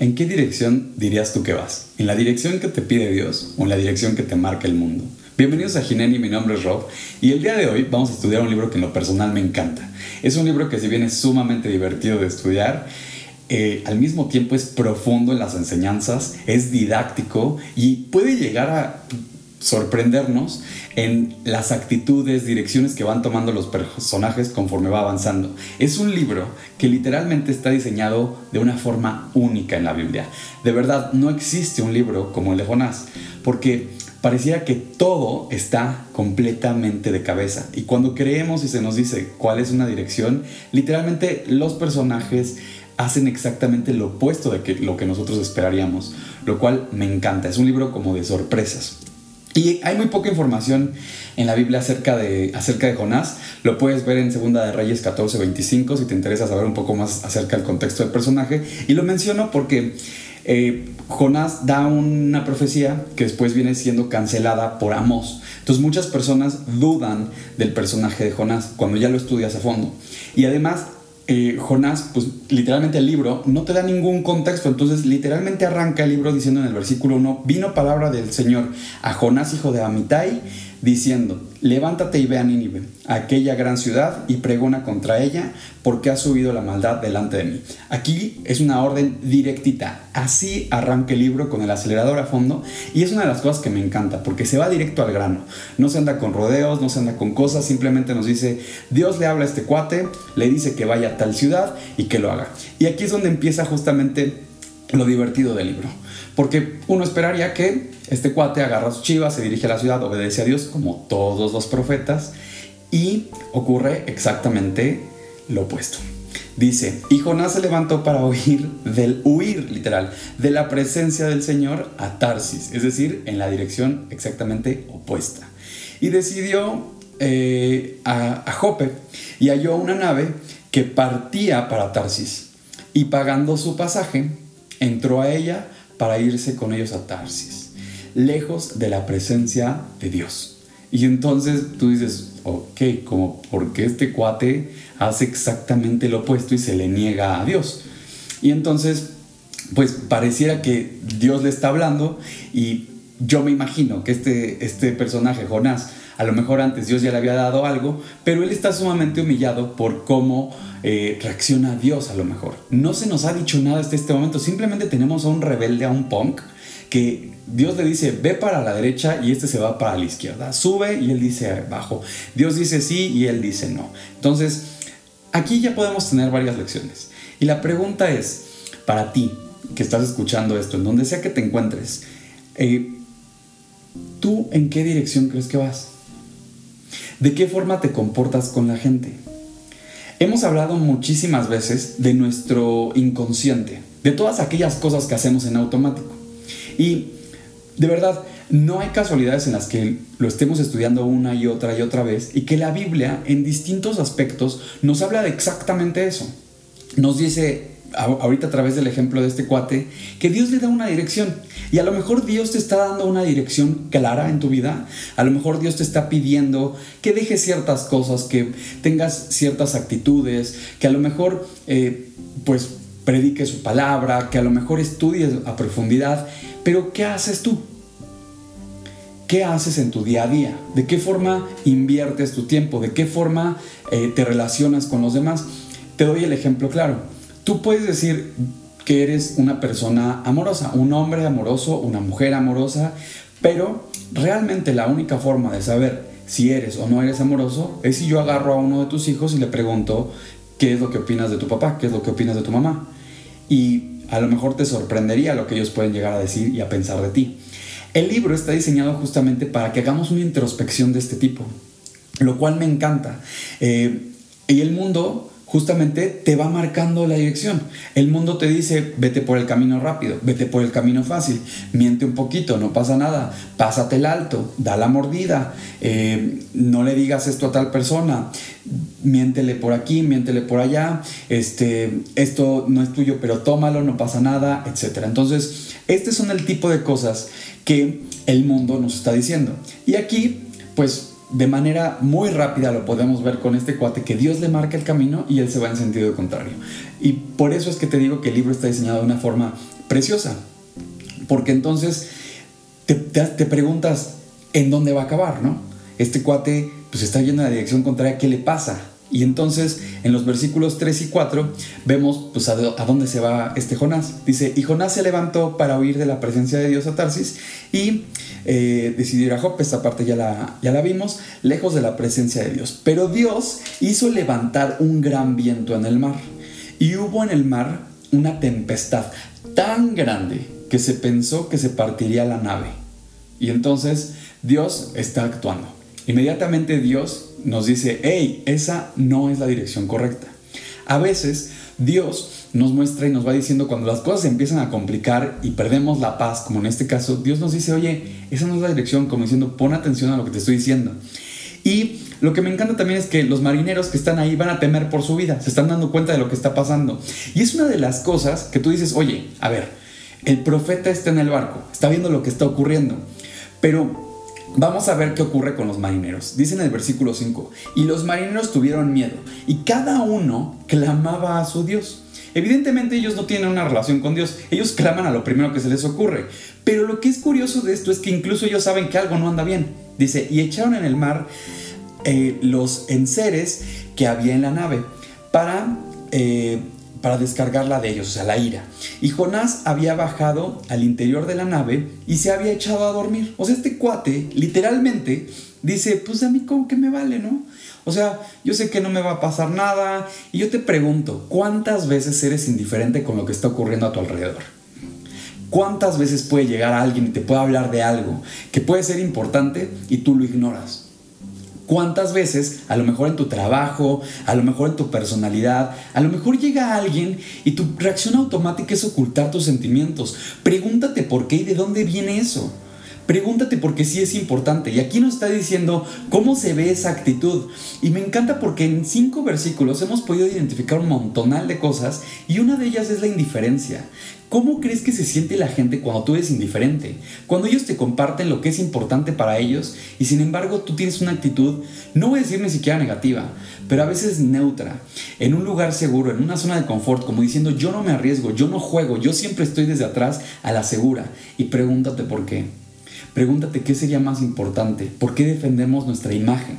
¿En qué dirección dirías tú que vas? ¿En la dirección que te pide Dios o en la dirección que te marca el mundo? Bienvenidos a Gineni, mi nombre es Rob y el día de hoy vamos a estudiar un libro que en lo personal me encanta. Es un libro que si bien es sumamente divertido de estudiar, eh, al mismo tiempo es profundo en las enseñanzas, es didáctico y puede llegar a sorprendernos en las actitudes, direcciones que van tomando los personajes conforme va avanzando. Es un libro que literalmente está diseñado de una forma única en la Biblia. De verdad, no existe un libro como el de Jonás, porque parecía que todo está completamente de cabeza. Y cuando creemos y se nos dice cuál es una dirección, literalmente los personajes hacen exactamente lo opuesto de lo que nosotros esperaríamos, lo cual me encanta. Es un libro como de sorpresas. Y hay muy poca información en la Biblia acerca de, acerca de Jonás. Lo puedes ver en Segunda de Reyes 14, 25 si te interesa saber un poco más acerca del contexto del personaje. Y lo menciono porque eh, Jonás da una profecía que después viene siendo cancelada por Amos. Entonces muchas personas dudan del personaje de Jonás cuando ya lo estudias a fondo. Y además eh, Jonás, pues literalmente el libro no te da ningún contexto, entonces literalmente arranca el libro diciendo en el versículo 1, vino palabra del Señor a Jonás, hijo de Amitai, diciendo, levántate y ve a Nínive, aquella gran ciudad, y pregona contra ella, porque ha subido la maldad delante de mí. Aquí es una orden directita, así arranca el libro con el acelerador a fondo, y es una de las cosas que me encanta, porque se va directo al grano, no se anda con rodeos, no se anda con cosas, simplemente nos dice, Dios le habla a este cuate, le dice que vaya a tal ciudad y que lo haga. Y aquí es donde empieza justamente lo divertido del libro. Porque uno esperaría que este cuate agarra sus chivas, se dirige a la ciudad, obedece a Dios como todos los profetas y ocurre exactamente lo opuesto. Dice, y Jonás se levantó para huir del huir, literal, de la presencia del Señor a Tarsis, es decir, en la dirección exactamente opuesta. Y decidió eh, a, a Jope y halló una nave que partía para Tarsis. Y pagando su pasaje, entró a ella para irse con ellos a Tarsis, lejos de la presencia de Dios. Y entonces tú dices, ok, como porque este cuate hace exactamente lo opuesto y se le niega a Dios. Y entonces, pues pareciera que Dios le está hablando y yo me imagino que este, este personaje, Jonás, a lo mejor antes Dios ya le había dado algo, pero él está sumamente humillado por cómo eh, reacciona Dios a lo mejor. No se nos ha dicho nada hasta este momento, simplemente tenemos a un rebelde, a un punk, que Dios le dice, ve para la derecha y este se va para la izquierda. Sube y él dice abajo. Dios dice sí y él dice no. Entonces, aquí ya podemos tener varias lecciones. Y la pregunta es, para ti, que estás escuchando esto, en donde sea que te encuentres, eh, ¿tú en qué dirección crees que vas? ¿De qué forma te comportas con la gente? Hemos hablado muchísimas veces de nuestro inconsciente, de todas aquellas cosas que hacemos en automático. Y de verdad, no hay casualidades en las que lo estemos estudiando una y otra y otra vez y que la Biblia en distintos aspectos nos habla de exactamente eso. Nos dice ahorita a través del ejemplo de este cuate, que Dios le da una dirección. Y a lo mejor Dios te está dando una dirección clara en tu vida. A lo mejor Dios te está pidiendo que dejes ciertas cosas, que tengas ciertas actitudes, que a lo mejor eh, pues predique su palabra, que a lo mejor estudies a profundidad. Pero ¿qué haces tú? ¿Qué haces en tu día a día? ¿De qué forma inviertes tu tiempo? ¿De qué forma eh, te relacionas con los demás? Te doy el ejemplo claro Tú puedes decir que eres una persona amorosa, un hombre amoroso, una mujer amorosa, pero realmente la única forma de saber si eres o no eres amoroso es si yo agarro a uno de tus hijos y le pregunto qué es lo que opinas de tu papá, qué es lo que opinas de tu mamá. Y a lo mejor te sorprendería lo que ellos pueden llegar a decir y a pensar de ti. El libro está diseñado justamente para que hagamos una introspección de este tipo, lo cual me encanta. Eh, y el mundo justamente te va marcando la dirección. El mundo te dice, vete por el camino rápido, vete por el camino fácil, miente un poquito, no pasa nada, pásate el alto, da la mordida, eh, no le digas esto a tal persona, miéntele por aquí, miéntele por allá, este, esto no es tuyo, pero tómalo, no pasa nada, etc. Entonces, este son el tipo de cosas que el mundo nos está diciendo. Y aquí, pues de manera muy rápida lo podemos ver con este cuate que Dios le marca el camino y él se va en sentido contrario. Y por eso es que te digo que el libro está diseñado de una forma preciosa. Porque entonces te, preguntas en dónde va a acabar, ¿no? Este cuate pues está yendo en la dirección contraria, ¿qué le pasa? Y entonces en los versículos 3 y 4 vemos pues a, dónde se va este Jonás. Dice, y Jonás se levantó para huir de la presencia de Dios a Tarsis y eh, decidió ir a Jope, esta parte ya la, ya la vimos, lejos de la presencia de Dios. Pero Dios hizo levantar un gran viento en el mar y hubo en el mar una tempestad tan grande que se pensó que se partiría la nave. Y entonces Dios está actuando. Inmediatamente Dios nos dice, hey, esa no es la dirección correcta. A veces Dios nos muestra y nos va diciendo cuando las cosas se empiezan a complicar y perdemos la paz, como en este caso, Dios nos dice, oye, esa no es la dirección, como diciendo, pon atención a lo que te estoy diciendo. Y lo que me encanta también es que los marineros que están ahí van a temer por su vida, se están dando cuenta de lo que está pasando. Y es una de las cosas que tú dices, oye, a ver, el profeta está en el barco, está viendo lo que está ocurriendo, pero Vamos a ver qué ocurre con los marineros. Dice en el versículo 5, y los marineros tuvieron miedo, y cada uno clamaba a su Dios. Evidentemente ellos no tienen una relación con Dios, ellos claman a lo primero que se les ocurre. Pero lo que es curioso de esto es que incluso ellos saben que algo no anda bien. Dice, y echaron en el mar eh, los enseres que había en la nave para eh, para descargarla de ellos, o sea, la ira. Y Jonás había bajado al interior de la nave y se había echado a dormir. O sea, este cuate literalmente dice, pues a mí como que me vale, ¿no? O sea, yo sé que no me va a pasar nada. Y yo te pregunto, ¿cuántas veces eres indiferente con lo que está ocurriendo a tu alrededor? ¿Cuántas veces puede llegar alguien y te puede hablar de algo que puede ser importante y tú lo ignoras? ¿Cuántas veces, a lo mejor en tu trabajo, a lo mejor en tu personalidad, a lo mejor llega alguien y tu reacción automática es ocultar tus sentimientos? Pregúntate por qué y de dónde viene eso. Pregúntate por qué sí es importante. Y aquí nos está diciendo cómo se ve esa actitud. Y me encanta porque en cinco versículos hemos podido identificar un montonal de cosas y una de ellas es la indiferencia. ¿Cómo crees que se siente la gente cuando tú eres indiferente? Cuando ellos te comparten lo que es importante para ellos y sin embargo tú tienes una actitud, no voy a decir ni siquiera negativa, pero a veces neutra, en un lugar seguro, en una zona de confort, como diciendo yo no me arriesgo, yo no juego, yo siempre estoy desde atrás a la segura. Y pregúntate por qué. Pregúntate qué sería más importante, por qué defendemos nuestra imagen.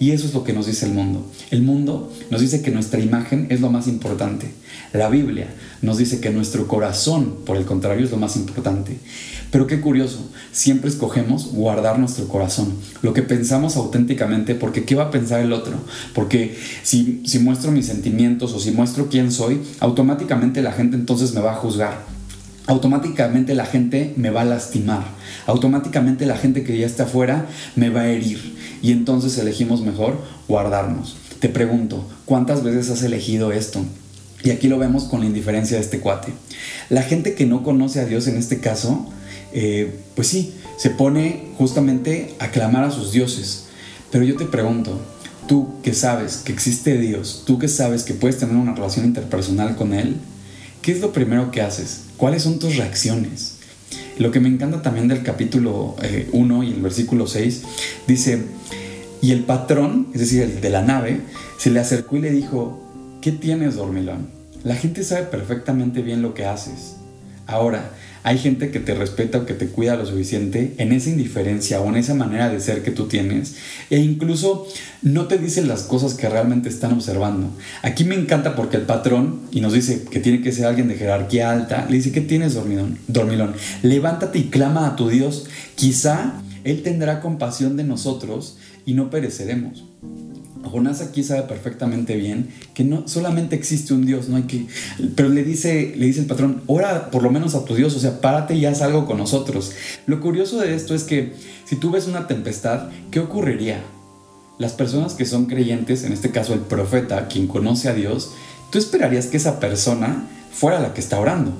Y eso es lo que nos dice el mundo. El mundo nos dice que nuestra imagen es lo más importante. La Biblia nos dice que nuestro corazón, por el contrario, es lo más importante. Pero qué curioso, siempre escogemos guardar nuestro corazón, lo que pensamos auténticamente, porque ¿qué va a pensar el otro? Porque si, si muestro mis sentimientos o si muestro quién soy, automáticamente la gente entonces me va a juzgar automáticamente la gente me va a lastimar, automáticamente la gente que ya está afuera me va a herir y entonces elegimos mejor guardarnos. Te pregunto, ¿cuántas veces has elegido esto? Y aquí lo vemos con la indiferencia de este cuate. La gente que no conoce a Dios en este caso, eh, pues sí, se pone justamente a clamar a sus dioses. Pero yo te pregunto, tú que sabes que existe Dios, tú que sabes que puedes tener una relación interpersonal con Él, ¿qué es lo primero que haces? ¿Cuáles son tus reacciones? Lo que me encanta también del capítulo 1 eh, y el versículo 6 dice, y el patrón, es decir, el de la nave, se le acercó y le dijo, ¿qué tienes, dormilón? La gente sabe perfectamente bien lo que haces. Ahora, hay gente que te respeta o que te cuida lo suficiente en esa indiferencia o en esa manera de ser que tú tienes e incluso no te dicen las cosas que realmente están observando. Aquí me encanta porque el patrón, y nos dice que tiene que ser alguien de jerarquía alta, le dice, ¿qué tienes, dormilón? dormilón? Levántate y clama a tu Dios. Quizá Él tendrá compasión de nosotros y no pereceremos. Jonás aquí sabe perfectamente bien que no solamente existe un Dios, no hay que, pero le dice, le dice el patrón, ora por lo menos a tu Dios, o sea, párate y haz algo con nosotros. Lo curioso de esto es que si tú ves una tempestad, ¿qué ocurriría? Las personas que son creyentes, en este caso el profeta, quien conoce a Dios, tú esperarías que esa persona fuera la que está orando.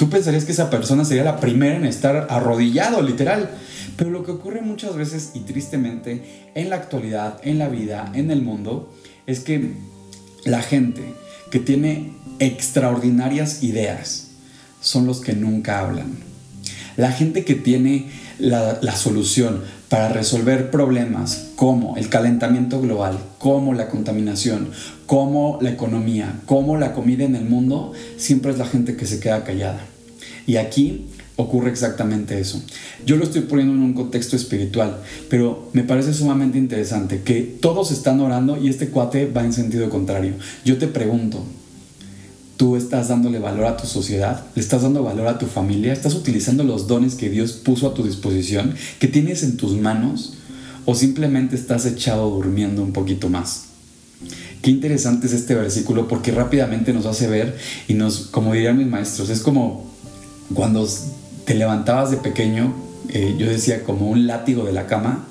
Tú pensarías que esa persona sería la primera en estar arrodillado, literal. Pero lo que ocurre muchas veces y tristemente en la actualidad, en la vida, en el mundo, es que la gente que tiene extraordinarias ideas son los que nunca hablan. La gente que tiene la, la, solución para resolver problemas como el calentamiento global, como la contaminación, como la economía, como la comida en el mundo, siempre es la gente que se queda callada. Y aquí ocurre exactamente eso. Yo lo estoy poniendo en un contexto espiritual, pero me parece sumamente interesante que todos están orando y este cuate va en sentido contrario. Yo te pregunto, ¿tú estás dándole valor a tu sociedad? ¿Le estás dando valor a tu familia? ¿Estás utilizando los dones que Dios puso a tu disposición, que tienes en tus manos? ¿O simplemente estás echado durmiendo un poquito más? Qué interesante es este versículo porque rápidamente nos hace ver y nos, como dirían mis maestros, es como cuando te levantabas de pequeño, eh, yo decía como un látigo de la cama,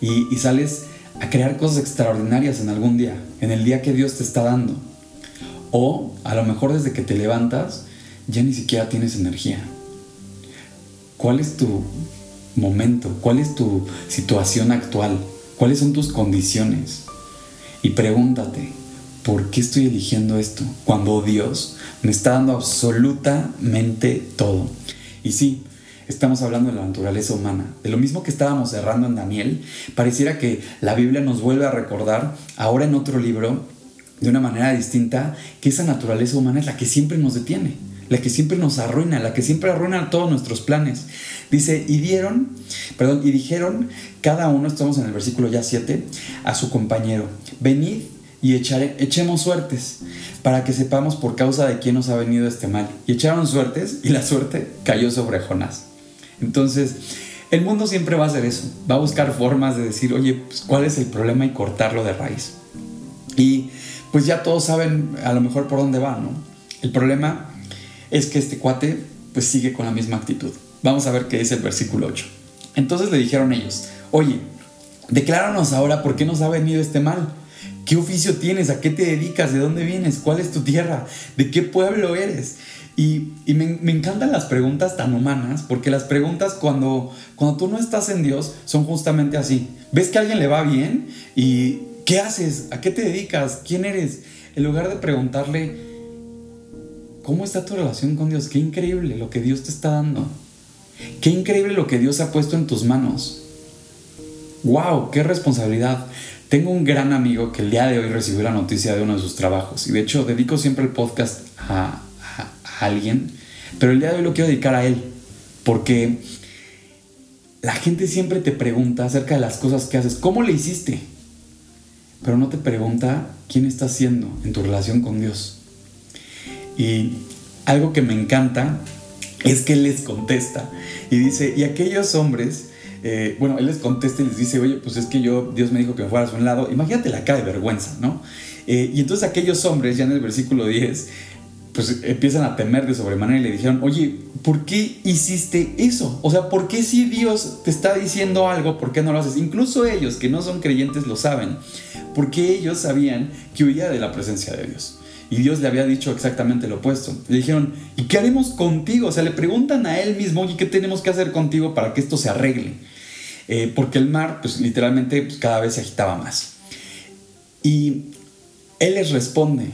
y, sales a crear cosas extraordinarias en algún día, en el día que Dios te está dando. O a lo mejor desde que te levantas ya ni siquiera tienes energía. ¿Cuál es tu momento? ¿Cuál es tu situación actual? ¿Cuáles son tus condiciones? Y pregúntate, ¿por qué estoy eligiendo esto? Cuando Dios me está dando absolutamente todo. Y sí, estamos hablando de la naturaleza humana. De lo mismo que estábamos cerrando en Daniel, pareciera que la Biblia nos vuelve a recordar, ahora en otro libro, de una manera distinta, que esa naturaleza humana es la que siempre nos detiene, la que siempre nos arruina, la que siempre arruina todos nuestros planes. Dice, y dieron, perdón, y dijeron cada uno, estamos en el versículo ya 7, a su compañero, venid y echemos suertes para que sepamos por causa de quién nos ha venido este mal. Y echaron suertes y la suerte cayó sobre Jonás. Entonces, el mundo siempre va a hacer eso, va a buscar formas de decir, oye, pues, ¿cuál es el problema y cortarlo de raíz? Y pues ya todos saben a lo mejor por dónde va, ¿no? El problema es que este cuate pues sigue con la misma actitud. Vamos a ver qué dice el versículo 8. Entonces le dijeron ellos, oye, decláranos ahora por qué nos ha venido este mal ¿Qué oficio tienes? ¿A qué te dedicas? ¿De dónde vienes? ¿Cuál es tu tierra? ¿De qué pueblo eres? Y, me, encantan las preguntas tan humanas, porque las preguntas cuando, cuando tú no estás en Dios son justamente así. Ves que a alguien le va bien y ¿qué haces? ¿A qué te dedicas? ¿Quién eres? En lugar de preguntarle, ¿cómo está tu relación con Dios? Qué increíble lo que Dios te está dando. Qué increíble lo que Dios ha puesto en tus manos. ¡Wow! ¡Qué responsabilidad! Tengo un gran amigo que el día de hoy recibió la noticia de uno de sus trabajos y de hecho dedico siempre el podcast a, alguien, pero el día de hoy lo quiero dedicar a él porque la gente siempre te pregunta acerca de las cosas que haces, ¿cómo le hiciste? Pero no te pregunta quién está haciendo en tu relación con Dios. Y algo que me encanta es que él les contesta y dice, y aquellos hombres eh, bueno, él les contesta y les dice, oye, pues es que yo, Dios me dijo que me fueras a un lado. Imagínate la cara de vergüenza, ¿no? Eh, y entonces aquellos hombres, ya en el versículo 10, pues empiezan a temer de sobremanera y le dijeron, oye, ¿por qué hiciste eso? O sea, ¿por qué si Dios te está diciendo algo, por qué no lo haces? Incluso ellos que no son creyentes lo saben, porque ellos sabían que huía de la presencia de Dios. Y Dios le había dicho exactamente lo opuesto. Le dijeron, ¿y qué haremos contigo? O sea, le preguntan a él mismo, ¿y qué tenemos que hacer contigo para que esto se arregle? Eh, porque el mar, pues literalmente, pues, cada vez se agitaba más. Y él les responde,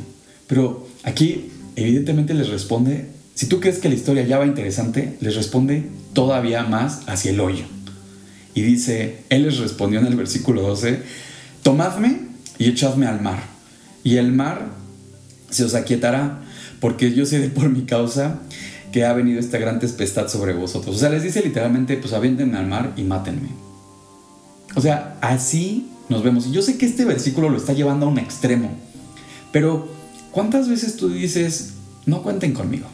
pero aquí evidentemente les responde, si tú crees que la historia ya va interesante, les responde todavía más hacia el hoyo. Y dice, él les respondió en el versículo 12, tomadme y echadme al mar, y el mar se os aquietará, porque yo sé de por mi causa que ha venido esta gran tempestad sobre vosotros. O sea, les dice literalmente, pues aviéntenme al mar y mátenme. O sea, así nos vemos. Y yo sé que este versículo lo está llevando a un extremo, pero ¿cuántas veces tú dices, no cuenten conmigo?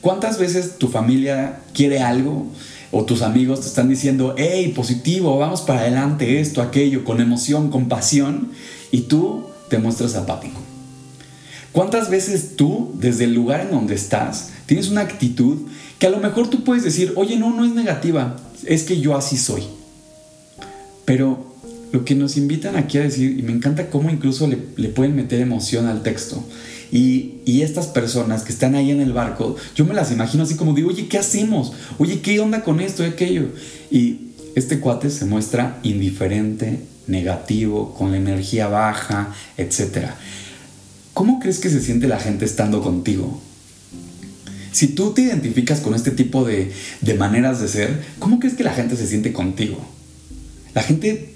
¿Cuántas veces tu familia quiere algo o tus amigos te están diciendo, hey, positivo, vamos para adelante, esto, aquello, con emoción, con pasión, y tú te muestras apático? ¿Cuántas veces tú, desde el lugar en donde estás, tienes una actitud que a lo mejor tú puedes decir, oye, no, no es negativa, es que yo así soy? Pero lo que nos invitan aquí a decir, y me encanta cómo incluso le, pueden meter emoción al texto, y, estas personas que están ahí en el barco, yo me las imagino así como digo, oye, ¿qué hacemos? Oye, ¿qué onda con esto y aquello? Y este cuate se muestra indiferente, negativo, con la energía baja, etc. ¿Cómo crees que se siente la gente estando contigo? Si tú te identificas con este tipo de, de maneras de ser, ¿cómo crees que la gente se siente contigo? La gente,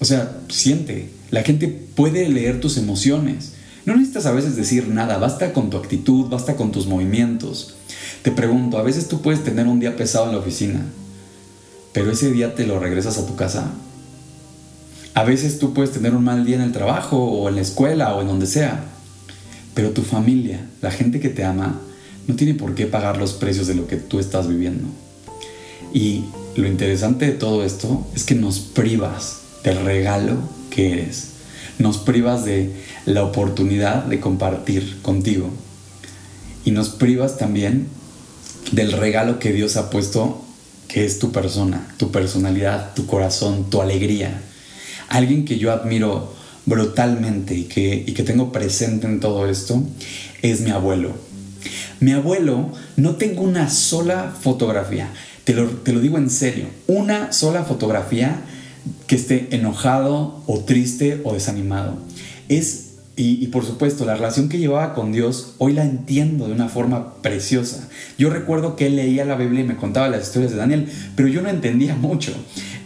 o sea, siente, la gente puede leer tus emociones. No necesitas a veces decir nada, basta con tu actitud, basta con tus movimientos. Te pregunto, a veces tú puedes tener un día pesado en la oficina, pero ese día te lo regresas a tu casa. A veces tú puedes tener un mal día en el trabajo o en la escuela o en donde sea, pero tu familia, la gente que te ama, no tiene por qué pagar los precios de lo que tú estás viviendo. Y lo interesante de todo esto es que nos privas del regalo que eres. Nos privas de la oportunidad de compartir contigo. Y nos privas también del regalo que Dios ha puesto, que es tu persona, tu personalidad, tu corazón, tu alegría. Alguien que yo admiro brutalmente y que, y que tengo presente en todo esto es mi abuelo. Mi abuelo no tengo una sola fotografía, te lo, te lo digo en serio, una sola fotografía que esté enojado o triste o desanimado. Es y, por supuesto, la relación que llevaba con Dios, hoy la entiendo de una forma preciosa. Yo recuerdo que él leía la Biblia y me contaba las historias de Daniel, pero yo no entendía mucho.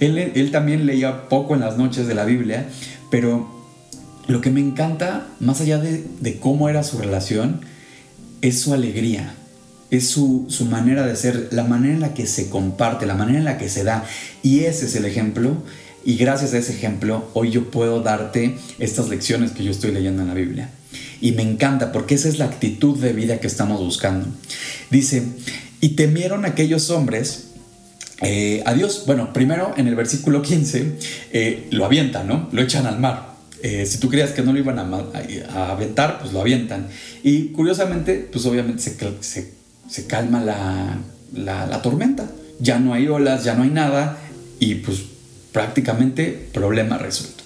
Él, él también leía poco en las noches de la Biblia, pero lo que me encanta, más allá de, de cómo era su relación, es su alegría, es su, su, manera de ser, la manera en la que se comparte, la manera en la que se da. Y ese es el ejemplo y gracias a ese ejemplo, hoy yo puedo darte estas lecciones que yo estoy leyendo en la Biblia. Y me encanta porque esa es la actitud de vida que estamos buscando. Dice, y temieron aquellos hombres eh, a Dios. Bueno, primero en el versículo 15 eh, lo avientan, ¿no? Lo echan al mar. Eh, si tú creías que no lo iban a, aventar, pues lo avientan. Y curiosamente, pues obviamente se, se, calma la, la, la tormenta. Ya no hay olas, ya no hay nada. Y pues prácticamente problema resuelto.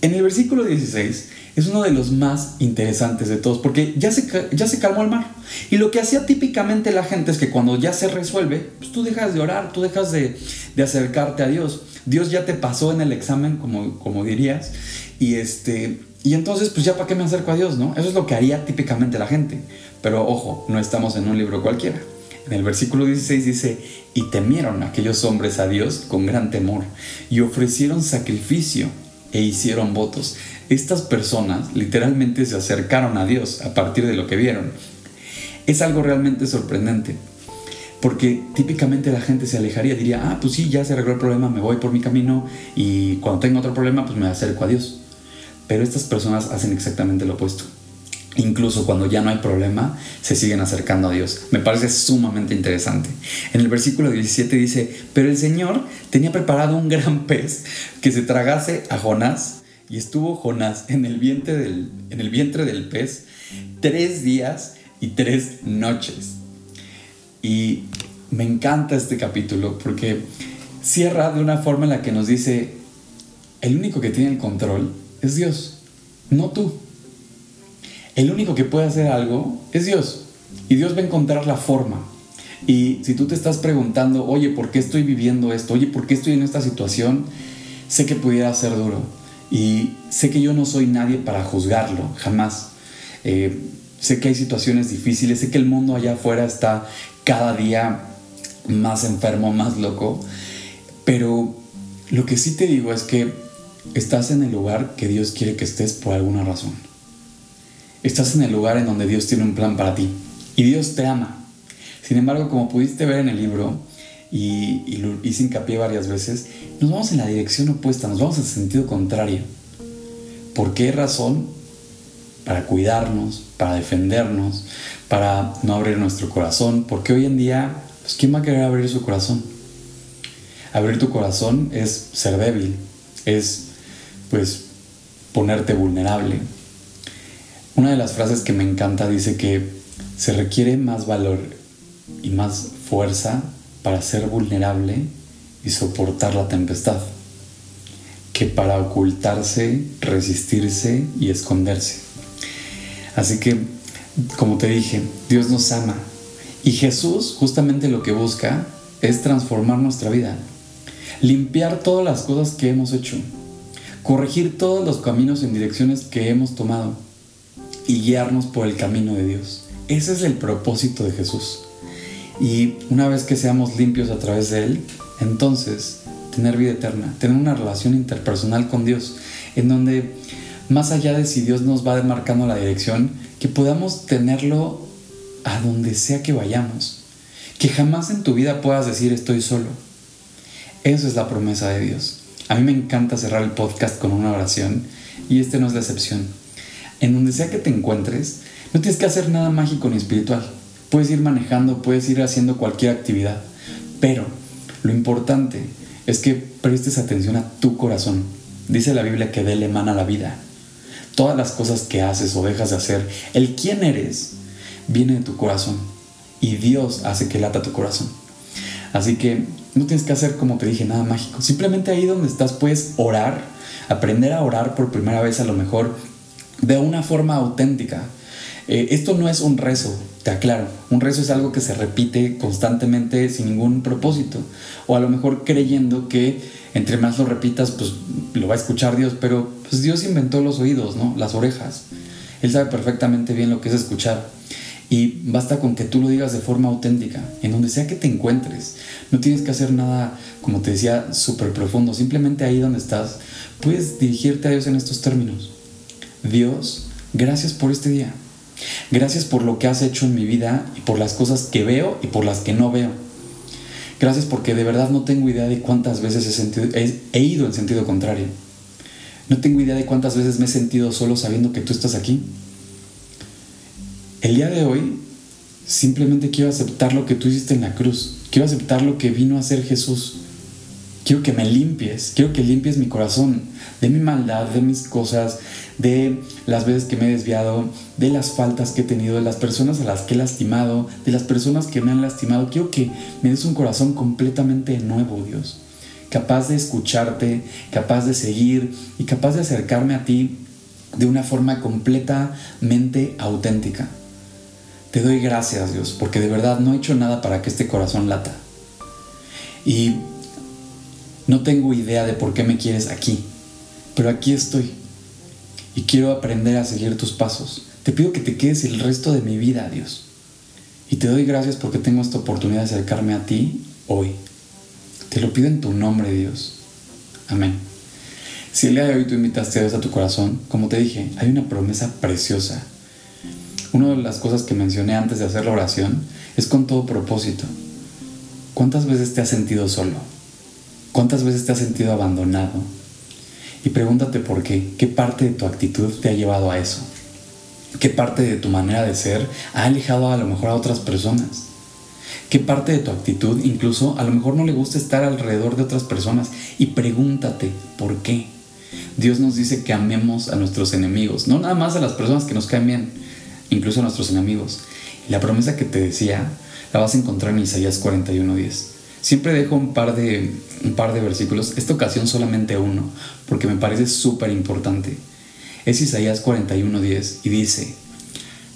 En el versículo 16 es uno de los más interesantes de todos, porque ya se, ya se calmó el mar. Y lo que hacía típicamente la gente es que cuando ya se resuelve, pues tú dejas de orar, tú dejas de, acercarte a Dios. Dios ya te pasó en el examen, como, como dirías, y, este, y entonces pues ya para qué me acerco a Dios, ¿no? Eso es lo que haría típicamente la gente. Pero ojo, no estamos en un libro cualquiera. En el versículo 16 dice, y temieron aquellos hombres a Dios con gran temor, y ofrecieron sacrificio e hicieron votos. Estas personas literalmente se acercaron a Dios a partir de lo que vieron. Es algo realmente sorprendente, porque típicamente la gente se alejaría, diría, ah, pues sí, ya se arregló el problema, me voy por mi camino y cuando tengo otro problema, pues me acerco a Dios. Pero estas personas hacen exactamente lo opuesto Incluso cuando ya no hay problema, se siguen acercando a Dios. Me parece sumamente interesante. En el versículo 17 dice, pero el Señor tenía preparado un gran pez que se tragase a Jonás y estuvo Jonás en el vientre del, en el vientre del pez tres días y tres noches. Y me encanta este capítulo porque cierra de una forma en la que nos dice, el único que tiene el control es Dios, no tú el único que puede hacer algo es Dios. Y Dios va a encontrar la forma. Y si tú te estás preguntando, oye, ¿por qué estoy viviendo esto? Oye, ¿por qué estoy en esta situación? Sé que pudiera ser duro. Y sé que yo no soy nadie para juzgarlo, jamás. Eh, sé que hay situaciones difíciles, sé que el mundo allá afuera está cada día más enfermo, más loco. Pero lo que sí te digo es que estás en el lugar que Dios quiere que estés por alguna razón. Estás en el lugar en donde Dios tiene un plan para ti y Dios te ama. Sin embargo, como pudiste ver en el libro, y, lo hice hincapié varias veces, nos vamos en la dirección opuesta, nos vamos en sentido contrario. ¿Por qué razón? Para cuidarnos, para defendernos, para no abrir nuestro corazón, porque hoy en día, pues, ¿quién va a querer abrir su corazón? Abrir tu corazón es ser débil, es pues ponerte vulnerable, una de las frases que me encanta dice que se requiere más valor y más fuerza para ser vulnerable y soportar la tempestad que para ocultarse, resistirse y esconderse. Así que, como te dije, Dios nos ama y Jesús justamente lo que busca es transformar nuestra vida, limpiar todas las cosas que hemos hecho, corregir todos los caminos en direcciones que hemos tomado y guiarnos por el camino de Dios. Ese es el propósito de Jesús. Y una vez que seamos limpios a través de Él, entonces tener vida eterna, tener una relación interpersonal con Dios, en donde más allá de si Dios nos va demarcando la dirección, que podamos tenerlo a donde sea que vayamos. Que jamás en tu vida puedas decir estoy solo. Esa es la promesa de Dios. A mí me encanta cerrar el podcast con una oración y este no es la excepción. En donde sea que te encuentres, no tienes que hacer nada mágico ni espiritual. Puedes ir manejando, puedes ir haciendo cualquier actividad. Pero lo importante es que prestes atención a tu corazón. Dice la Biblia que de él emana la vida. Todas las cosas que haces o dejas de hacer, el quién eres, viene de tu corazón. Y Dios hace que lata tu corazón. Así que no tienes que hacer, como te dije, nada mágico. Simplemente ahí donde estás puedes orar, aprender a orar por primera vez a lo mejor de una forma auténtica. Eh, esto no es un rezo, te aclaro. Un rezo es algo que se repite constantemente sin ningún propósito. O a lo mejor creyendo que entre más lo repitas, pues lo va a escuchar Dios. Pero pues Dios inventó los oídos, ¿no? Las orejas. Él sabe perfectamente bien lo que es escuchar. Y basta con que tú lo digas de forma auténtica, en donde sea que te encuentres. No tienes que hacer nada, como te decía, súper profundo. Simplemente ahí donde estás, puedes dirigirte a Dios en estos términos. Dios, gracias por este día. Gracias por lo que has hecho en mi vida y por las cosas que veo y por las que no veo. Gracias porque de verdad no tengo idea de cuántas veces he, sentido, he, ido en sentido contrario. No tengo idea de cuántas veces me he sentido solo sabiendo que tú estás aquí. El día de hoy simplemente quiero aceptar lo que tú hiciste en la cruz. Quiero aceptar lo que vino a hacer Jesús. Quiero que me limpies, quiero que limpies mi corazón de mi maldad, de mis cosas, de las veces que me he desviado, de las faltas que he tenido, de las personas a las que he lastimado, de las personas que me han lastimado. Quiero que me des un corazón completamente nuevo, Dios. Capaz de escucharte, capaz de seguir y capaz de acercarme a ti de una forma completamente auténtica. Te doy gracias, Dios, porque de verdad no he hecho nada para que este corazón lata. Y no tengo idea de por qué me quieres aquí, pero aquí estoy y quiero aprender a seguir tus pasos. Te pido que te quedes el resto de mi vida, Dios. Y te doy gracias porque tengo esta oportunidad de acercarme a ti hoy. Te lo pido en tu nombre, Dios. Amén. Si el día de hoy tú invitaste a Dios a tu corazón, como te dije, hay una promesa preciosa. Una de las cosas que mencioné antes de hacer la oración es con todo propósito. ¿Cuántas veces te has sentido solo? ¿Cuántas veces te has sentido abandonado? Y pregúntate por qué, qué parte de tu actitud te ha llevado a eso. ¿Qué parte de tu manera de ser ha alejado a lo mejor a otras personas? ¿Qué parte de tu actitud incluso a lo mejor no le gusta estar alrededor de otras personas? Y pregúntate por qué. Dios nos dice que amemos a nuestros enemigos, no nada más a las personas que nos caen bien, incluso a nuestros enemigos. Y la promesa que te decía la vas a encontrar en Isaías 41:10. Siempre dejo un par de, un par de versículos, esta ocasión solamente uno, porque me parece súper importante. Es Isaías 41:10 y dice,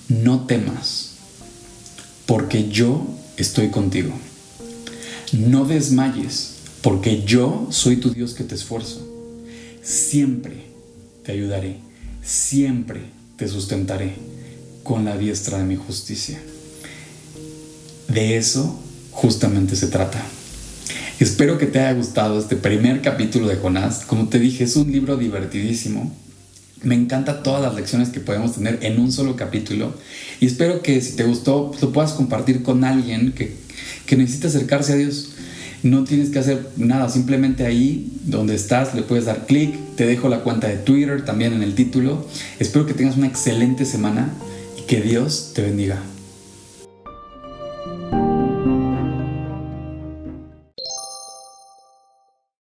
no temas, porque yo estoy contigo. No desmayes, porque yo soy tu Dios que te esfuerzo. Siempre te ayudaré, siempre te sustentaré con la diestra de mi justicia. De eso justamente se trata. Espero que te haya gustado este primer capítulo de Jonás. Como te dije, es un libro divertidísimo. Me encanta todas las lecciones que podemos tener en un solo capítulo. Y espero que si te gustó, lo puedas compartir con alguien que, que necesita acercarse a Dios. No tienes que hacer nada, simplemente ahí donde estás le puedes dar clic. Te dejo la cuenta de Twitter también en el título. Espero que tengas una excelente semana y que Dios te bendiga.